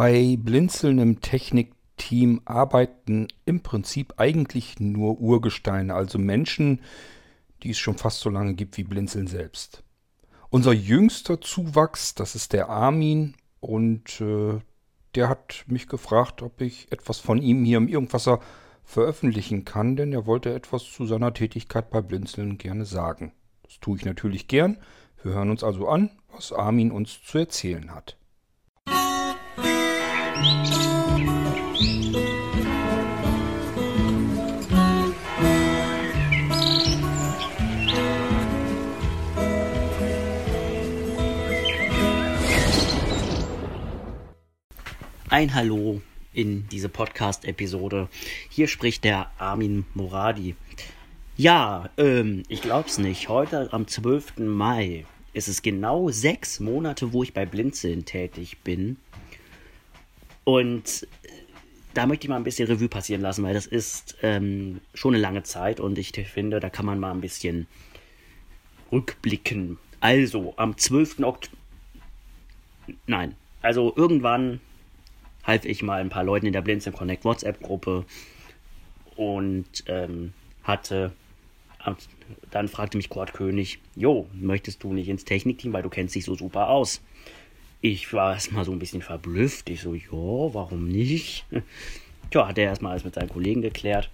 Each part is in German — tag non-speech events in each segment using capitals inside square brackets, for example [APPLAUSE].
Bei Blinzeln im Technikteam arbeiten im Prinzip eigentlich nur Urgesteine, also Menschen, die es schon fast so lange gibt wie Blinzeln selbst. Unser jüngster Zuwachs, das ist der Armin und äh, der hat mich gefragt, ob ich etwas von ihm hier im Irgendwasser veröffentlichen kann, denn er wollte etwas zu seiner Tätigkeit bei Blinzeln gerne sagen. Das tue ich natürlich gern. Wir hören uns also an, was Armin uns zu erzählen hat. Ein Hallo in diese Podcast-Episode. Hier spricht der Armin Moradi. Ja, ähm, ich glaub's nicht. Heute am 12. Mai ist es genau sechs Monate, wo ich bei Blinzeln tätig bin. Und äh, da möchte ich mal ein bisschen Revue passieren lassen, weil das ist ähm, schon eine lange Zeit und ich finde, da kann man mal ein bisschen rückblicken. Also, am 12. Oktober. Nein, also irgendwann half ich mal ein paar Leuten in der Blinzeln Connect WhatsApp-Gruppe und ähm, hatte. Dann fragte mich Kurt König: Jo, möchtest du nicht ins Technikteam, weil du kennst dich so super aus? Ich war erstmal so ein bisschen verblüfft. Ich so, ja, warum nicht? [LAUGHS] Tja, hat er erstmal alles mit seinen Kollegen geklärt.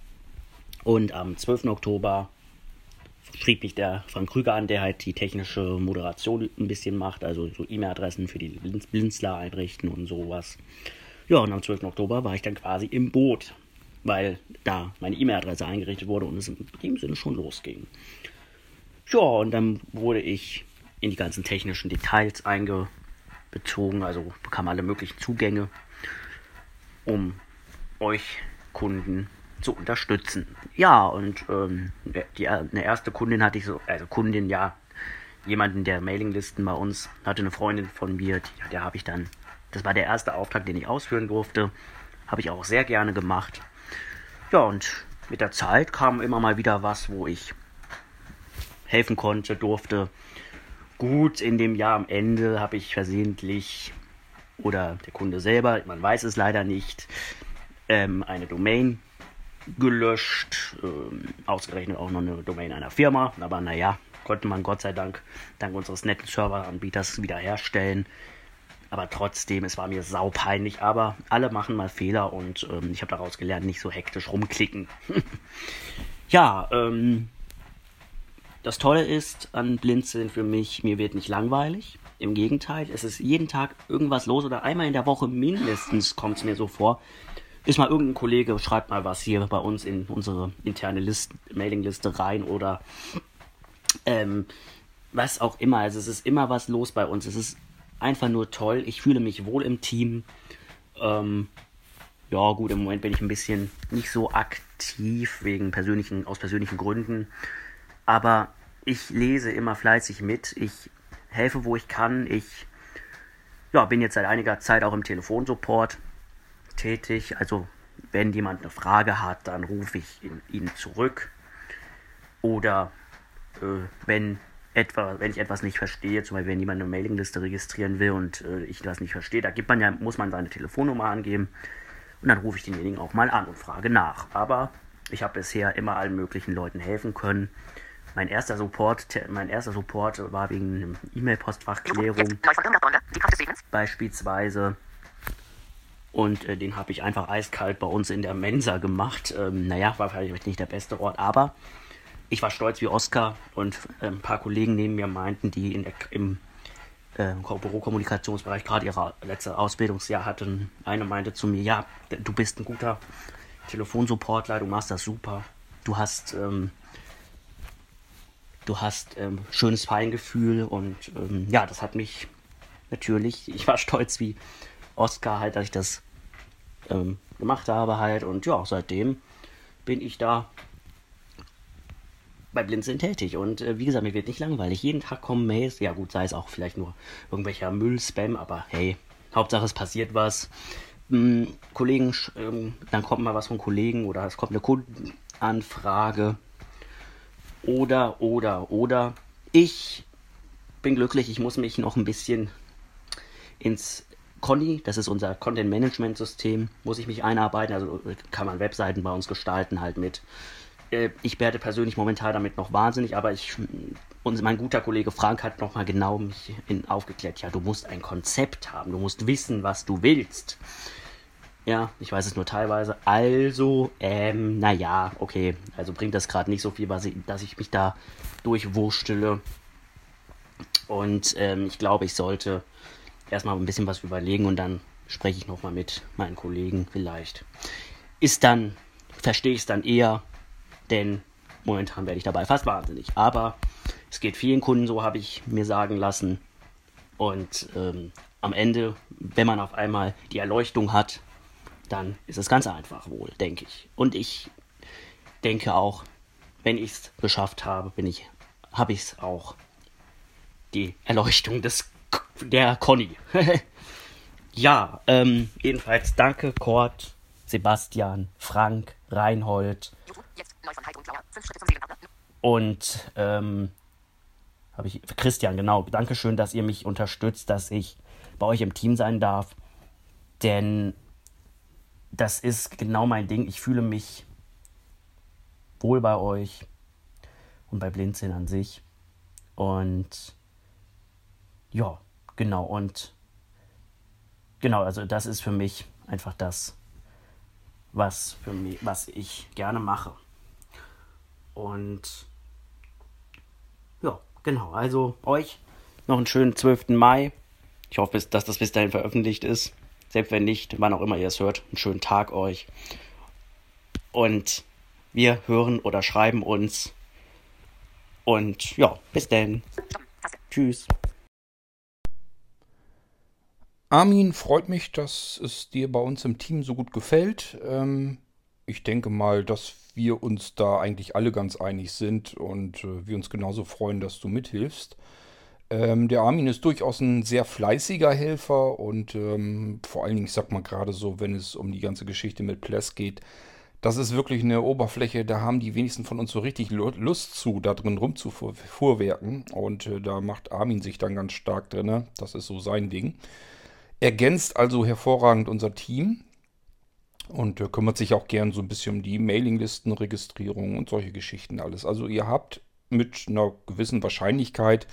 Und am 12. Oktober schrieb mich der Frank Krüger an, der halt die technische Moderation ein bisschen macht, also so E-Mail-Adressen für die Blinzler einrichten und sowas. Ja, und am 12. Oktober war ich dann quasi im Boot, weil da meine E-Mail-Adresse eingerichtet wurde und es in dem Sinne schon losging. Ja, und dann wurde ich in die ganzen technischen Details eingebaut bezogen, also bekam alle möglichen Zugänge, um euch Kunden zu unterstützen. Ja, und ähm, die, eine erste Kundin hatte ich so, also Kundin, ja, jemanden der Mailinglisten bei uns, hatte eine Freundin von mir, die, der habe ich dann, das war der erste Auftrag, den ich ausführen durfte, habe ich auch sehr gerne gemacht. Ja, und mit der Zeit kam immer mal wieder was, wo ich helfen konnte, durfte. Gut, in dem Jahr am Ende habe ich versehentlich oder der Kunde selber, man weiß es leider nicht, ähm, eine Domain gelöscht, ähm, ausgerechnet auch noch eine Domain einer Firma, aber naja, konnte man Gott sei Dank dank unseres netten Serveranbieters wiederherstellen. Aber trotzdem, es war mir saupeinlich, aber alle machen mal Fehler und ähm, ich habe daraus gelernt, nicht so hektisch rumklicken. [LAUGHS] ja, ähm, das Tolle ist an Blinzeln für mich, mir wird nicht langweilig. Im Gegenteil, es ist jeden Tag irgendwas los oder einmal in der Woche mindestens kommt es mir so vor. Ist mal irgendein Kollege, schreibt mal was hier bei uns in unsere interne List, Mailingliste rein oder ähm, was auch immer. Also es ist immer was los bei uns. Es ist einfach nur toll. Ich fühle mich wohl im Team. Ähm, ja, gut, im Moment bin ich ein bisschen nicht so aktiv wegen persönlichen, aus persönlichen Gründen. Aber ich lese immer fleißig mit. Ich helfe, wo ich kann. Ich ja, bin jetzt seit einiger Zeit auch im Telefonsupport tätig. Also wenn jemand eine Frage hat, dann rufe ich ihn zurück. Oder äh, wenn, etwa, wenn ich etwas nicht verstehe, zum Beispiel wenn jemand eine Mailingliste registrieren will und äh, ich das nicht verstehe, da gibt man ja, muss man seine Telefonnummer angeben. Und dann rufe ich denjenigen auch mal an und frage nach. Aber ich habe bisher immer allen möglichen Leuten helfen können. Mein erster Support, mein erster Support war wegen E-Mail-Postfachklärung beispielsweise. Und äh, den habe ich einfach eiskalt bei uns in der Mensa gemacht. Ähm, naja, war vielleicht nicht der beste Ort, aber ich war stolz wie Oscar und äh, ein paar Kollegen neben mir meinten, die in der, im äh, Bürokommunikationsbereich gerade ihr letztes Ausbildungsjahr hatten. Eine meinte zu mir, ja, du bist ein guter Telefonsupportler, du machst das super. Du hast ähm, du hast ähm, schönes Feingefühl und ähm, ja, das hat mich natürlich, [LAUGHS] ich war stolz wie Oscar halt, dass ich das ähm, gemacht habe halt und ja, seitdem bin ich da bei Blinzeln tätig und äh, wie gesagt, mir wird nicht langweilig. Jeden Tag kommen Mails, ja gut, sei es auch vielleicht nur irgendwelcher Müll-Spam, aber hey, Hauptsache es passiert was. Hm, Kollegen, ähm, dann kommt mal was von Kollegen oder es kommt eine Kundenanfrage oder, oder, oder. Ich bin glücklich, ich muss mich noch ein bisschen ins Conny, das ist unser Content Management System, muss ich mich einarbeiten. Also kann man Webseiten bei uns gestalten halt mit. Äh, ich werde persönlich momentan damit noch wahnsinnig, aber ich, mein guter Kollege Frank hat nochmal genau mich in, aufgeklärt. Ja, du musst ein Konzept haben, du musst wissen, was du willst. Ja, ich weiß es nur teilweise. Also, ähm, naja, okay. Also bringt das gerade nicht so viel, dass ich mich da durchwurstele. Und ähm, ich glaube, ich sollte erstmal ein bisschen was überlegen und dann spreche ich nochmal mit meinen Kollegen vielleicht. Ist dann, verstehe ich es dann eher, denn momentan werde ich dabei fast wahnsinnig. Aber es geht vielen Kunden so, habe ich mir sagen lassen. Und ähm, am Ende, wenn man auf einmal die Erleuchtung hat, dann ist es ganz einfach wohl, denke ich. Und ich denke auch, wenn ich es geschafft habe, bin ich, habe ich es auch die Erleuchtung des der Conny. [LAUGHS] ja, ähm, jedenfalls danke Kurt, Sebastian, Frank, Reinhold. Und ähm, habe ich Christian, genau. Dankeschön, dass ihr mich unterstützt, dass ich bei euch im Team sein darf. Denn das ist genau mein Ding. Ich fühle mich wohl bei euch und bei Blinzeln an sich. Und ja, genau. Und genau, also das ist für mich einfach das, was für mich, was ich gerne mache. Und ja, genau. Also euch noch einen schönen 12. Mai. Ich hoffe, dass das bis dahin veröffentlicht ist. Selbst wenn nicht, wann auch immer ihr es hört, einen schönen Tag euch. Und wir hören oder schreiben uns. Und ja, bis dann. Tschüss. Armin, freut mich, dass es dir bei uns im Team so gut gefällt. Ähm, ich denke mal, dass wir uns da eigentlich alle ganz einig sind und äh, wir uns genauso freuen, dass du mithilfst. Ähm, der Armin ist durchaus ein sehr fleißiger Helfer und ähm, vor allen Dingen, ich sag mal gerade so, wenn es um die ganze Geschichte mit Pless geht, das ist wirklich eine Oberfläche, da haben die wenigsten von uns so richtig Lust zu, da drin rumzufuhrwerken. Und äh, da macht Armin sich dann ganz stark drin. Das ist so sein Ding. Ergänzt also hervorragend unser Team und äh, kümmert sich auch gern so ein bisschen um die Mailinglistenregistrierung und solche Geschichten alles. Also ihr habt mit einer gewissen Wahrscheinlichkeit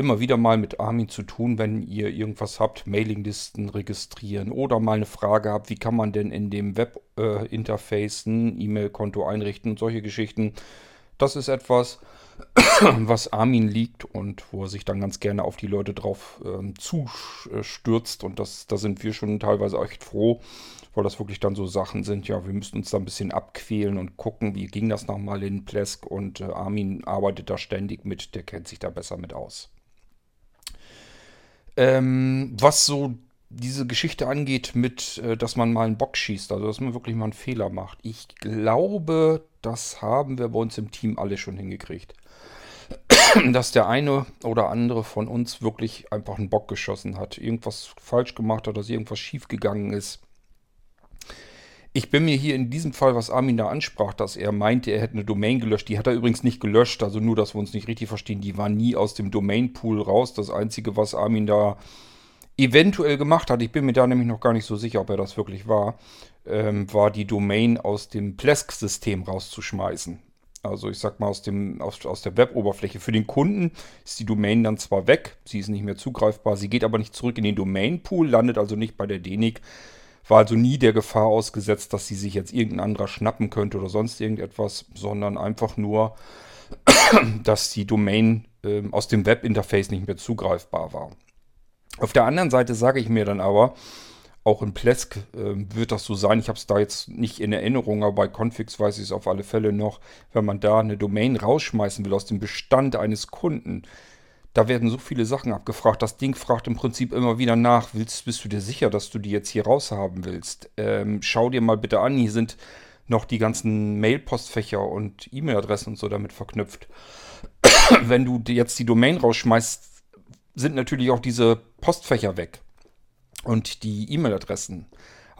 immer wieder mal mit Armin zu tun, wenn ihr irgendwas habt, Mailinglisten registrieren oder mal eine Frage habt, wie kann man denn in dem Webinterface äh, ein E-Mail-Konto einrichten und solche Geschichten. Das ist etwas, [CLEARS THROAT] was Armin liegt und wo er sich dann ganz gerne auf die Leute drauf ähm, zustürzt. Und das, da sind wir schon teilweise echt froh, weil das wirklich dann so Sachen sind. Ja, wir müssen uns da ein bisschen abquälen und gucken, wie ging das nochmal in Plesk. Und äh, Armin arbeitet da ständig mit, der kennt sich da besser mit aus. Ähm, was so diese Geschichte angeht mit, äh, dass man mal einen Bock schießt, also dass man wirklich mal einen Fehler macht. Ich glaube, das haben wir bei uns im Team alle schon hingekriegt. [CLEARS THROAT] dass der eine oder andere von uns wirklich einfach einen Bock geschossen hat, irgendwas falsch gemacht hat, dass irgendwas schief gegangen ist. Ich bin mir hier in diesem Fall, was Armin da ansprach, dass er meinte, er hätte eine Domain gelöscht. Die hat er übrigens nicht gelöscht, also nur, dass wir uns nicht richtig verstehen. Die war nie aus dem Domain-Pool raus. Das Einzige, was Armin da eventuell gemacht hat, ich bin mir da nämlich noch gar nicht so sicher, ob er das wirklich war, ähm, war die Domain aus dem Plesk-System rauszuschmeißen. Also ich sag mal aus, dem, aus, aus der Web-Oberfläche. Für den Kunden ist die Domain dann zwar weg, sie ist nicht mehr zugreifbar, sie geht aber nicht zurück in den Domain-Pool, landet also nicht bei der DENIC, war also nie der Gefahr ausgesetzt, dass sie sich jetzt irgendein anderer schnappen könnte oder sonst irgendetwas, sondern einfach nur, [CLEARS THROAT] dass die Domain äh, aus dem Web-Interface nicht mehr zugreifbar war. Auf der anderen Seite sage ich mir dann aber, auch in Plesk äh, wird das so sein. Ich habe es da jetzt nicht in Erinnerung, aber bei Configs weiß ich es auf alle Fälle noch. Wenn man da eine Domain rausschmeißen will aus dem Bestand eines Kunden, da werden so viele Sachen abgefragt. Das Ding fragt im Prinzip immer wieder nach, willst, bist du dir sicher, dass du die jetzt hier raushaben willst? Ähm, schau dir mal bitte an, hier sind noch die ganzen Mail-Postfächer und E-Mail-Adressen und so damit verknüpft. [COUGHS] Wenn du jetzt die Domain rausschmeißt, sind natürlich auch diese Postfächer weg und die E-Mail-Adressen.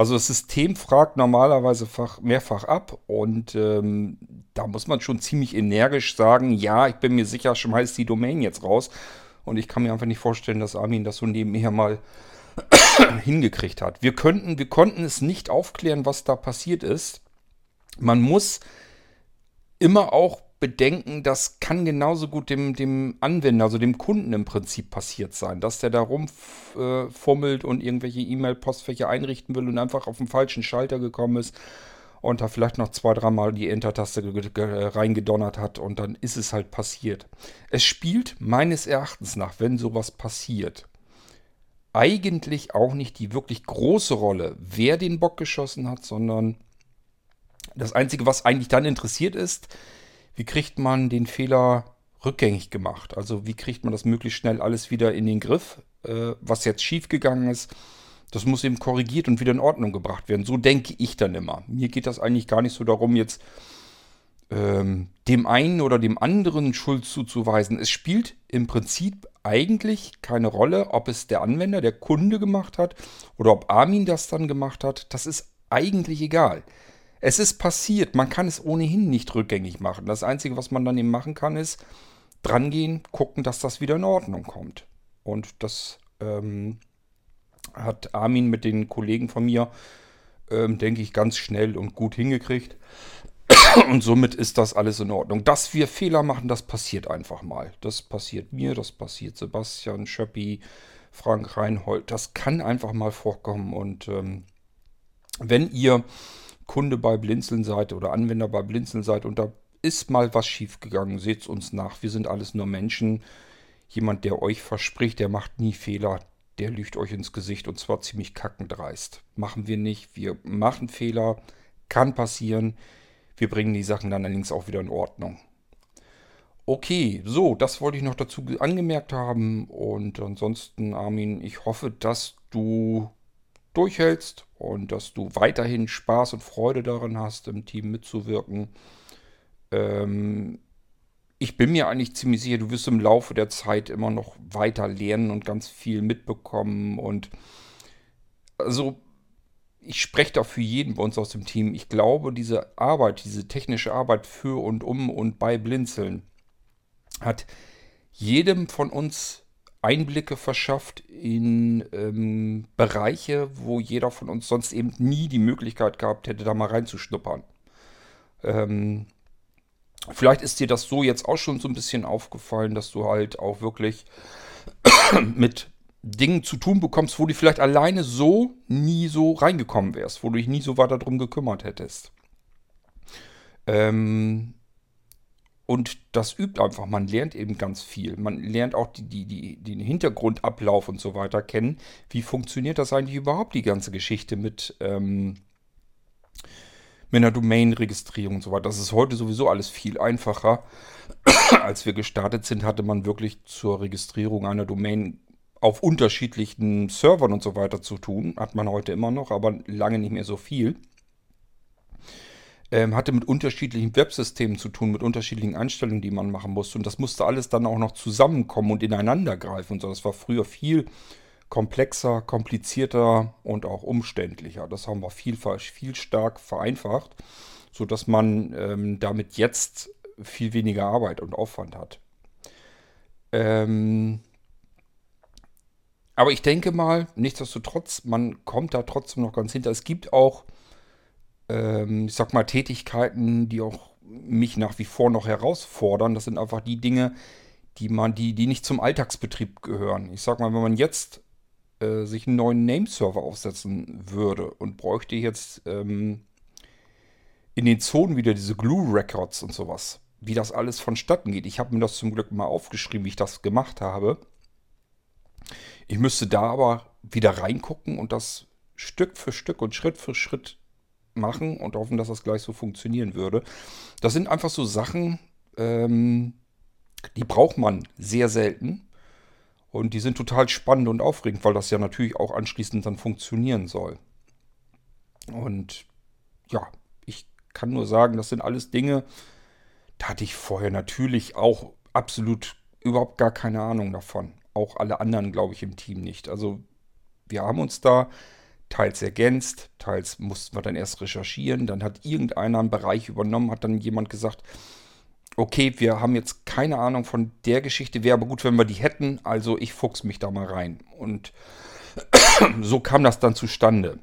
Also das System fragt normalerweise mehrfach ab und ähm, da muss man schon ziemlich energisch sagen, ja, ich bin mir sicher, schmeiß die Domain jetzt raus. Und ich kann mir einfach nicht vorstellen, dass Armin das so nebenher mal [COUGHS] hingekriegt hat. Wir, könnten, wir konnten es nicht aufklären, was da passiert ist. Man muss immer auch bedenken, das kann genauso gut dem, dem Anwender, also dem Kunden im Prinzip passiert sein, dass der da rumfummelt äh, und irgendwelche E-Mail-Postfächer einrichten will und einfach auf den falschen Schalter gekommen ist und da vielleicht noch zwei, dreimal die Enter-Taste reingedonnert hat und dann ist es halt passiert. Es spielt meines Erachtens nach, wenn sowas passiert, eigentlich auch nicht die wirklich große Rolle, wer den Bock geschossen hat, sondern das Einzige, was eigentlich dann interessiert ist, wie kriegt man den Fehler rückgängig gemacht? Also wie kriegt man das möglichst schnell alles wieder in den Griff, äh, was jetzt schiefgegangen ist? Das muss eben korrigiert und wieder in Ordnung gebracht werden. So denke ich dann immer. Mir geht das eigentlich gar nicht so darum, jetzt ähm, dem einen oder dem anderen Schuld zuzuweisen. Es spielt im Prinzip eigentlich keine Rolle, ob es der Anwender, der Kunde gemacht hat oder ob Armin das dann gemacht hat. Das ist eigentlich egal. Es ist passiert, man kann es ohnehin nicht rückgängig machen. Das Einzige, was man dann eben machen kann, ist drangehen, gucken, dass das wieder in Ordnung kommt. Und das ähm, hat Armin mit den Kollegen von mir, ähm, denke ich, ganz schnell und gut hingekriegt. [COUGHS] Und somit ist das alles in Ordnung. Dass wir Fehler machen, das passiert einfach mal. Das passiert mir, das passiert Sebastian, Schöppi, Frank Reinhold. Das kann einfach mal vorkommen. Und ähm, wenn ihr Kunde bei Blinzeln seid oder Anwender bei Blinzeln seid und da ist mal was schiefgegangen, seht es uns nach. Wir sind alles nur Menschen. Jemand, der euch verspricht, der macht nie Fehler, der lügt euch ins Gesicht und zwar ziemlich kackendreist. Machen wir nicht. Wir machen Fehler, kann passieren. Wir bringen die Sachen dann allerdings auch wieder in Ordnung. Okay, so, das wollte ich noch dazu angemerkt haben. Und ansonsten, Armin, ich hoffe, dass du durchhältst und dass du weiterhin Spaß und Freude daran hast, im Team mitzuwirken. Ähm, ich bin mir eigentlich ziemlich sicher, du wirst im Laufe der Zeit immer noch weiter lernen und ganz viel mitbekommen. Und also ich spreche da für jeden bei uns aus dem Team. Ich glaube, diese Arbeit, diese technische Arbeit für und um und bei Blinzeln hat jedem von uns Einblicke verschafft in ähm, Bereiche, wo jeder von uns sonst eben nie die Möglichkeit gehabt hätte, da mal reinzuschnuppern. Ähm, vielleicht ist dir das so jetzt auch schon so ein bisschen aufgefallen, dass du halt auch wirklich [COUGHS] mit Dingen zu tun bekommst, wo du vielleicht alleine so nie so reingekommen wärst, wo du dich nie so weiter darum gekümmert hättest. Ähm, und das übt einfach. Man lernt eben ganz viel. Man lernt auch die, die, die, den Hintergrundablauf und so weiter kennen. Wie funktioniert das eigentlich überhaupt, die ganze Geschichte mit, ähm, mit einer Domain-Registrierung und so weiter. Das ist heute sowieso alles viel einfacher. [CLEARS THROAT] Als wir gestartet sind, hatte man wirklich zur Registrierung einer Domain auf unterschiedlichen Servern und so weiter zu tun. Hat man heute immer noch, aber lange nicht mehr so viel ähm, hatte mit unterschiedlichen Websystemen zu tun, mit unterschiedlichen Einstellungen, die man machen musste. Und das musste alles dann auch noch zusammenkommen und ineinander greifen und so. Das war früher viel komplexer, komplizierter und auch umständlicher. Das haben wir viel, viel stark vereinfacht, sodass man ähm, damit jetzt viel weniger Arbeit und Aufwand hat. Ähm, aber ich denke mal, nichtsdestotrotz, man kommt da trotzdem noch ganz hinter. Es gibt auch ähm, ich sag mal, Tätigkeiten, die auch mich nach wie vor noch herausfordern. Das sind einfach die Dinge, die man, die, die nicht zum Alltagsbetrieb gehören. Ich sag mal, wenn man jetzt äh, sich einen neuen Nameserver aufsetzen würde und bräuchte jetzt ähm, in den Zonen wieder diese Glue Records und sowas, wie das alles vonstatten geht. Ich habe mir das zum Glück mal aufgeschrieben, wie ich das gemacht habe. Ich müsste da aber wieder reingucken und das Stück für Stück und Schritt für Schritt machen und hoffen, dass das gleich so funktionieren würde. Das sind einfach so Sachen, ähm, die braucht man sehr selten. Und die sind total spannend und aufregend, weil das ja natürlich auch anschließend dann funktionieren soll. Und ja, ich kann nur sagen, das sind alles Dinge, da hatte ich vorher natürlich auch absolut überhaupt gar keine Ahnung davon. Auch alle anderen, glaube ich, im Team nicht. Also wir haben uns da teils ergänzt, teils mussten wir dann erst recherchieren. Dann hat irgendeiner einen Bereich übernommen, hat dann jemand gesagt, okay, wir haben jetzt keine Ahnung von der Geschichte, wäre aber gut, wenn wir die hätten, also ich fuchs mich da mal rein. Und [COUGHS] so kam das dann zustande.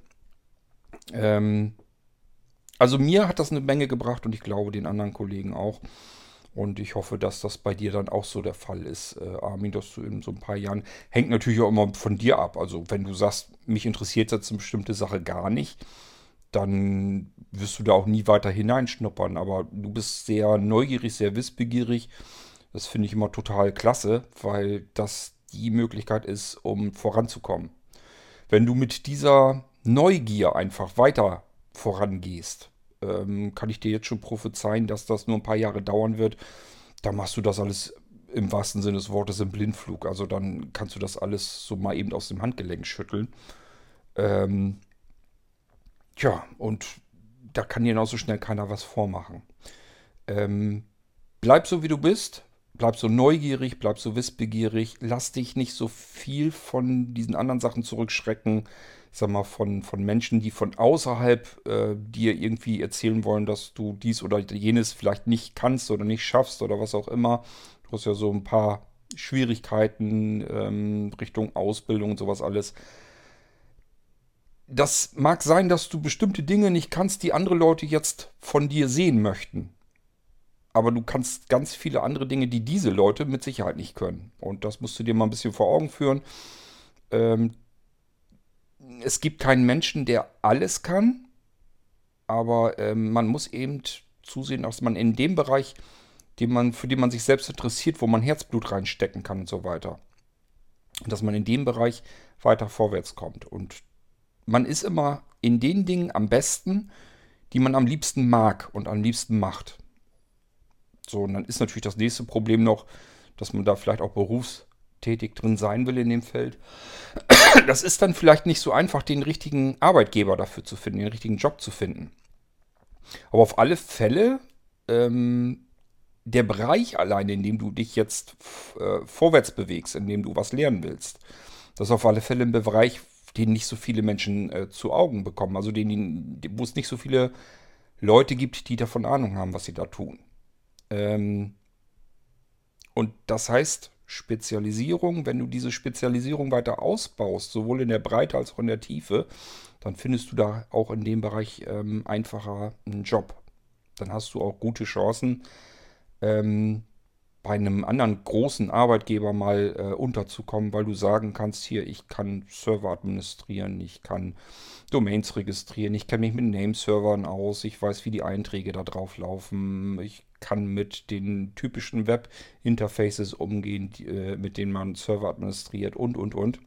Ähm, also mir hat das eine Menge gebracht und ich glaube den anderen Kollegen auch. Und ich hoffe, dass das bei dir dann auch so der Fall ist, äh, Armin, dass du in so ein paar Jahren, hängt natürlich auch immer von dir ab. Also wenn du sagst, mich interessiert jetzt eine bestimmte Sache gar nicht, dann wirst du da auch nie weiter hineinschnuppern. Aber du bist sehr neugierig, sehr wissbegierig. Das finde ich immer total klasse, weil das die Möglichkeit ist, um voranzukommen. Wenn du mit dieser Neugier einfach weiter vorangehst, ähm, kann ich dir jetzt schon prophezeien, dass das nur ein paar Jahre dauern wird. Da machst du das alles im wahrsten Sinne des Wortes im Blindflug. Also dann kannst du das alles so mal eben aus dem Handgelenk schütteln. Ähm, tja, und da kann dir genauso schnell keiner was vormachen. Ähm, bleib so, wie du bist. Bleib so neugierig, bleib so wissbegierig. Lass dich nicht so viel von diesen anderen Sachen zurückschrecken ich sag mal, von, von Menschen, die von außerhalb äh, dir irgendwie erzählen wollen, dass du dies oder jenes vielleicht nicht kannst oder nicht schaffst oder was auch immer. Du hast ja so ein paar Schwierigkeiten ähm, Richtung Ausbildung und sowas alles. Das mag sein, dass du bestimmte Dinge nicht kannst, die andere Leute jetzt von dir sehen möchten. Aber du kannst ganz viele andere Dinge, die diese Leute mit Sicherheit nicht können. Und das musst du dir mal ein bisschen vor Augen führen. Ähm, es gibt keinen Menschen, der alles kann, aber ähm, man muss eben zusehen, dass man in dem Bereich, den man, für den man sich selbst interessiert, wo man Herzblut reinstecken kann und so weiter, dass man in dem Bereich weiter vorwärts kommt. Und man ist immer in den Dingen am besten, die man am liebsten mag und am liebsten macht. So, und dann ist natürlich das nächste Problem noch, dass man da vielleicht auch berufs tätig drin sein will in dem Feld. [CLEARS THROAT] Das ist dann vielleicht nicht so einfach, den richtigen Arbeitgeber dafür zu finden, den richtigen Job zu finden. Aber auf alle Fälle, ähm, der Bereich alleine, in dem du dich jetzt äh, vorwärts bewegst, in dem du was lernen willst, das ist auf alle Fälle ein Bereich, den nicht so viele Menschen äh, zu Augen bekommen. Also den, wo es nicht so viele Leute gibt, die davon Ahnung haben, was sie da tun. Ähm, und das heißt, Spezialisierung, wenn du diese Spezialisierung weiter ausbaust, sowohl in der Breite als auch in der Tiefe, dann findest du da auch in dem Bereich ähm, einfacher einen Job. Dann hast du auch gute Chancen, ähm, bei einem anderen großen Arbeitgeber mal äh, unterzukommen, weil du sagen kannst, hier, ich kann Server administrieren, ich kann Domains registrieren, ich kenne mich mit Nameservern aus, ich weiß, wie die Einträge da drauf laufen, ich kann mit den typischen Web-Interfaces umgehen, die, äh, mit denen man Server administriert und, und, und.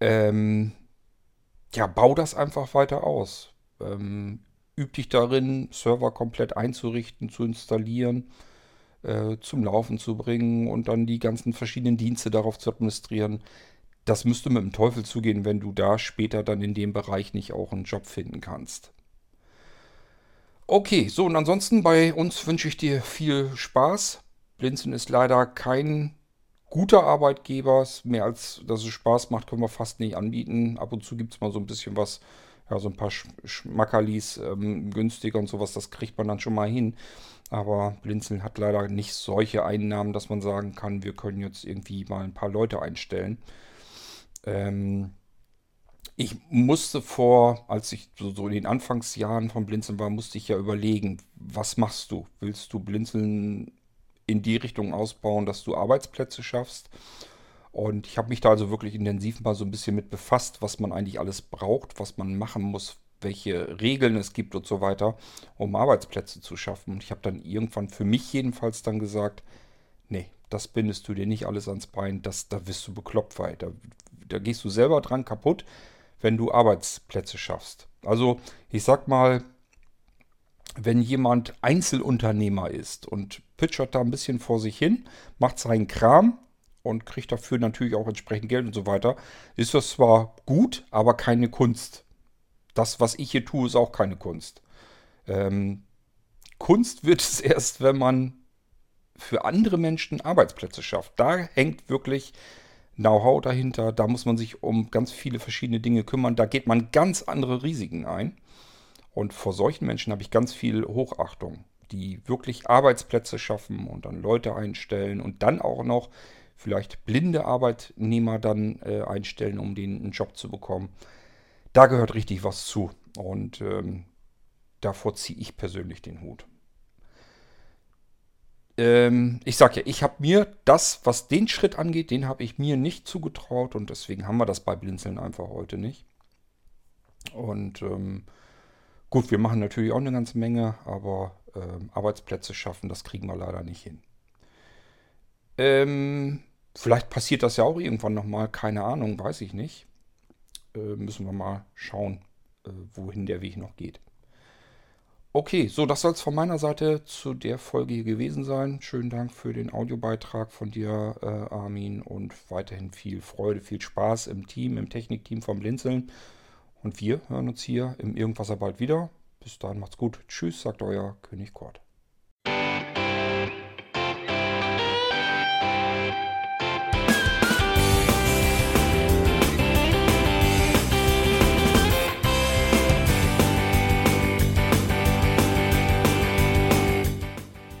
Ähm, ja, bau das einfach weiter aus. Ähm, üb dich darin, Server komplett einzurichten, zu installieren, äh, zum Laufen zu bringen und dann die ganzen verschiedenen Dienste darauf zu administrieren. Das müsste mit dem Teufel zugehen, wenn du da später dann in dem Bereich nicht auch einen Job finden kannst. Okay, so und ansonsten bei uns wünsche ich dir viel Spaß. Blinzen ist leider kein guter Arbeitgeber. Mehr als dass es Spaß macht, können wir fast nicht anbieten. Ab und zu gibt es mal so ein bisschen was, ja, so ein paar Schmackerlis ähm, günstiger und sowas, das kriegt man dann schon mal hin. Aber Blinzeln hat leider nicht solche Einnahmen, dass man sagen kann, wir können jetzt irgendwie mal ein paar Leute einstellen. Ähm, ich musste vor, als ich so, in den Anfangsjahren von Blinzeln war, musste ich ja überlegen, was machst du? Willst du Blinzeln in die Richtung ausbauen, dass du Arbeitsplätze schaffst? Und ich habe mich da also wirklich intensiv mal so ein bisschen mit befasst, was man eigentlich alles braucht, was man machen muss, welche Regeln es gibt und so weiter, um Arbeitsplätze zu schaffen. Und ich habe dann irgendwann für mich jedenfalls dann gesagt, nee, das bindest du dir nicht alles ans Bein, das, da wirst du bekloppt weiter. Da gehst du selber dran kaputt wenn du Arbeitsplätze schaffst. Also ich sag mal, wenn jemand Einzelunternehmer ist und pitchert da ein bisschen vor sich hin, macht seinen Kram und kriegt dafür natürlich auch entsprechend Geld und so weiter, ist das zwar gut, aber keine Kunst. Das, was ich hier tue, ist auch keine Kunst. Ähm, Kunst wird es erst, wenn man für andere Menschen Arbeitsplätze schafft. Da hängt wirklich Know-how dahinter. Da muss man sich um ganz viele verschiedene Dinge kümmern. Da geht man ganz andere Risiken ein. Und vor solchen Menschen habe ich ganz viel Hochachtung, die wirklich Arbeitsplätze schaffen und dann Leute einstellen und dann auch noch vielleicht blinde Arbeitnehmer dann äh, einstellen, um denen einen Job zu bekommen. Da gehört richtig was zu. Und ähm, davor ziehe ich persönlich den Hut. Ähm, ich sage ja, ich habe mir das, was den Schritt angeht, den habe ich mir nicht zugetraut und deswegen haben wir das bei Blinzeln einfach heute nicht. Und ähm, gut, wir machen natürlich auch eine ganze Menge, aber ähm, Arbeitsplätze schaffen, das kriegen wir leider nicht hin. Ähm, vielleicht passiert das ja auch irgendwann nochmal, keine Ahnung, weiß ich nicht. Äh, müssen wir mal schauen, äh, wohin der Weg noch geht. Okay, so, das soll es von meiner Seite zu der Folge hier gewesen sein. Schönen Dank für den Audiobeitrag von dir, äh, Armin, und weiterhin viel Freude, viel Spaß im Team, im Technikteam vom Blinzeln. Und wir hören uns hier im Irgendwasser bald wieder. Bis dahin macht's gut. Tschüss, sagt euer König Kort.